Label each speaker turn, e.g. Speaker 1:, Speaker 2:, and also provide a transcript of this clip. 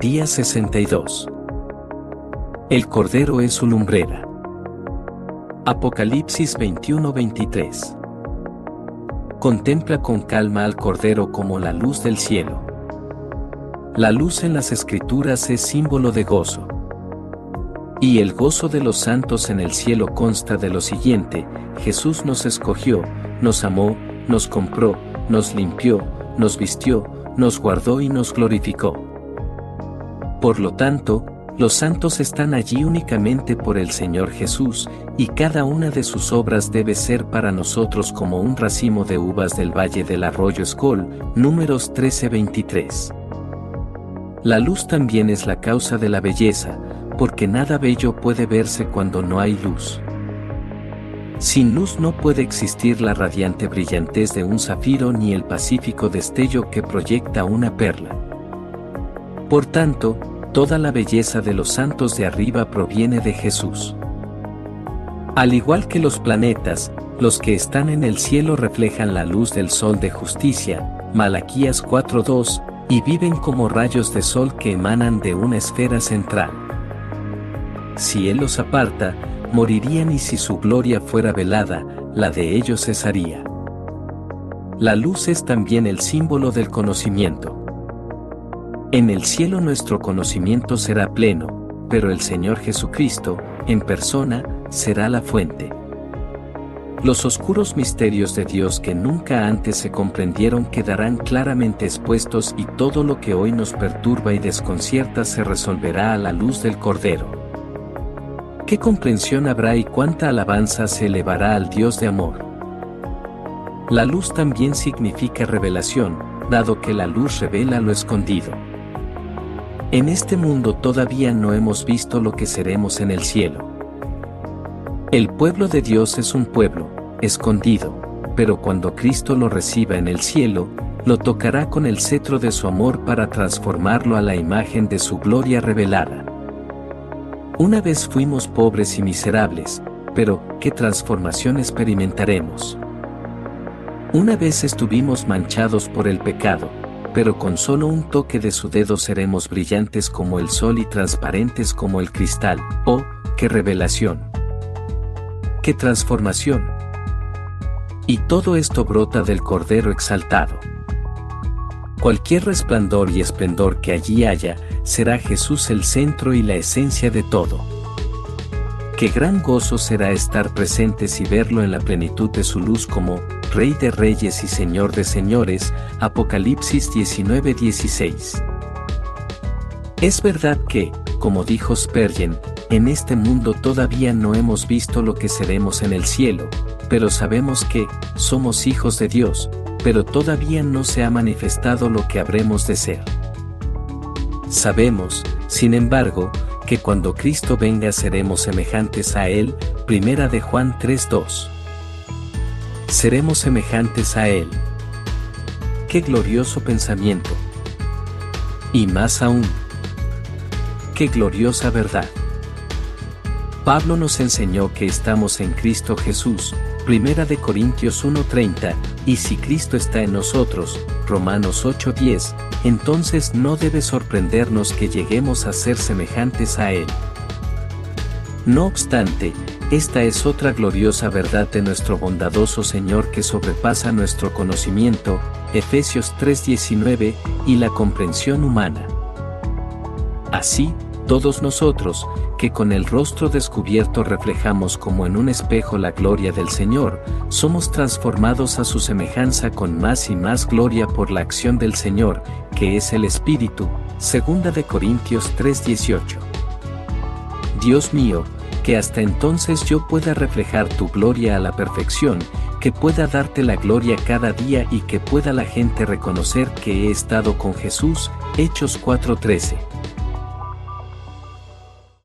Speaker 1: Día 62. El Cordero es su lumbrera. Apocalipsis 21-23. Contempla con calma al Cordero como la luz del cielo. La luz en las Escrituras es símbolo de gozo. Y el gozo de los santos en el cielo consta de lo siguiente, Jesús nos escogió, nos amó, nos compró, nos limpió, nos vistió, nos guardó y nos glorificó. Por lo tanto, los santos están allí únicamente por el Señor Jesús, y cada una de sus obras debe ser para nosotros como un racimo de uvas del valle del arroyo Escol, números 13-23. La luz también es la causa de la belleza, porque nada bello puede verse cuando no hay luz. Sin luz no puede existir la radiante brillantez de un zafiro ni el pacífico destello que proyecta una perla. Por tanto, toda la belleza de los santos de arriba proviene de Jesús. Al igual que los planetas, los que están en el cielo reflejan la luz del sol de justicia, Malaquías 4.2, y viven como rayos de sol que emanan de una esfera central. Si Él los aparta, morirían y si su gloria fuera velada, la de ellos cesaría. La luz es también el símbolo del conocimiento. En el cielo nuestro conocimiento será pleno, pero el Señor Jesucristo, en persona, será la fuente. Los oscuros misterios de Dios que nunca antes se comprendieron quedarán claramente expuestos y todo lo que hoy nos perturba y desconcierta se resolverá a la luz del Cordero. ¿Qué comprensión habrá y cuánta alabanza se elevará al Dios de amor? La luz también significa revelación, dado que la luz revela lo escondido. En este mundo todavía no hemos visto lo que seremos en el cielo. El pueblo de Dios es un pueblo, escondido, pero cuando Cristo lo reciba en el cielo, lo tocará con el cetro de su amor para transformarlo a la imagen de su gloria revelada. Una vez fuimos pobres y miserables, pero ¿qué transformación experimentaremos? Una vez estuvimos manchados por el pecado, pero con solo un toque de su dedo seremos brillantes como el sol y transparentes como el cristal. ¡Oh, qué revelación! ¡Qué transformación! Y todo esto brota del Cordero exaltado. Cualquier resplandor y esplendor que allí haya, será Jesús el centro y la esencia de todo. Qué gran gozo será estar presentes y verlo en la plenitud de su luz como Rey de Reyes y Señor de Señores, Apocalipsis 19:16. Es verdad que, como dijo Spurgeon, en este mundo todavía no hemos visto lo que seremos en el cielo, pero sabemos que, somos hijos de Dios, pero todavía no se ha manifestado lo que habremos de ser. Sabemos, sin embargo, que cuando Cristo venga seremos semejantes a Él, primera de Juan 3.2. Seremos semejantes a Él. Qué glorioso pensamiento. Y más aún. Qué gloriosa verdad. Pablo nos enseñó que estamos en Cristo Jesús, Primera de Corintios 1:30, y si Cristo está en nosotros, Romanos 8:10, entonces no debe sorprendernos que lleguemos a ser semejantes a Él. No obstante, esta es otra gloriosa verdad de nuestro bondadoso Señor que sobrepasa nuestro conocimiento, Efesios 3:19, y la comprensión humana. Así, todos nosotros, que con el rostro descubierto reflejamos como en un espejo la gloria del Señor, somos transformados a su semejanza con más y más gloria por la acción del Señor, que es el Espíritu, segunda de Corintios 3:18. Dios mío, que hasta entonces yo pueda reflejar tu gloria a la perfección, que pueda darte la gloria cada día y que pueda la gente reconocer que he estado con Jesús, Hechos 4:13.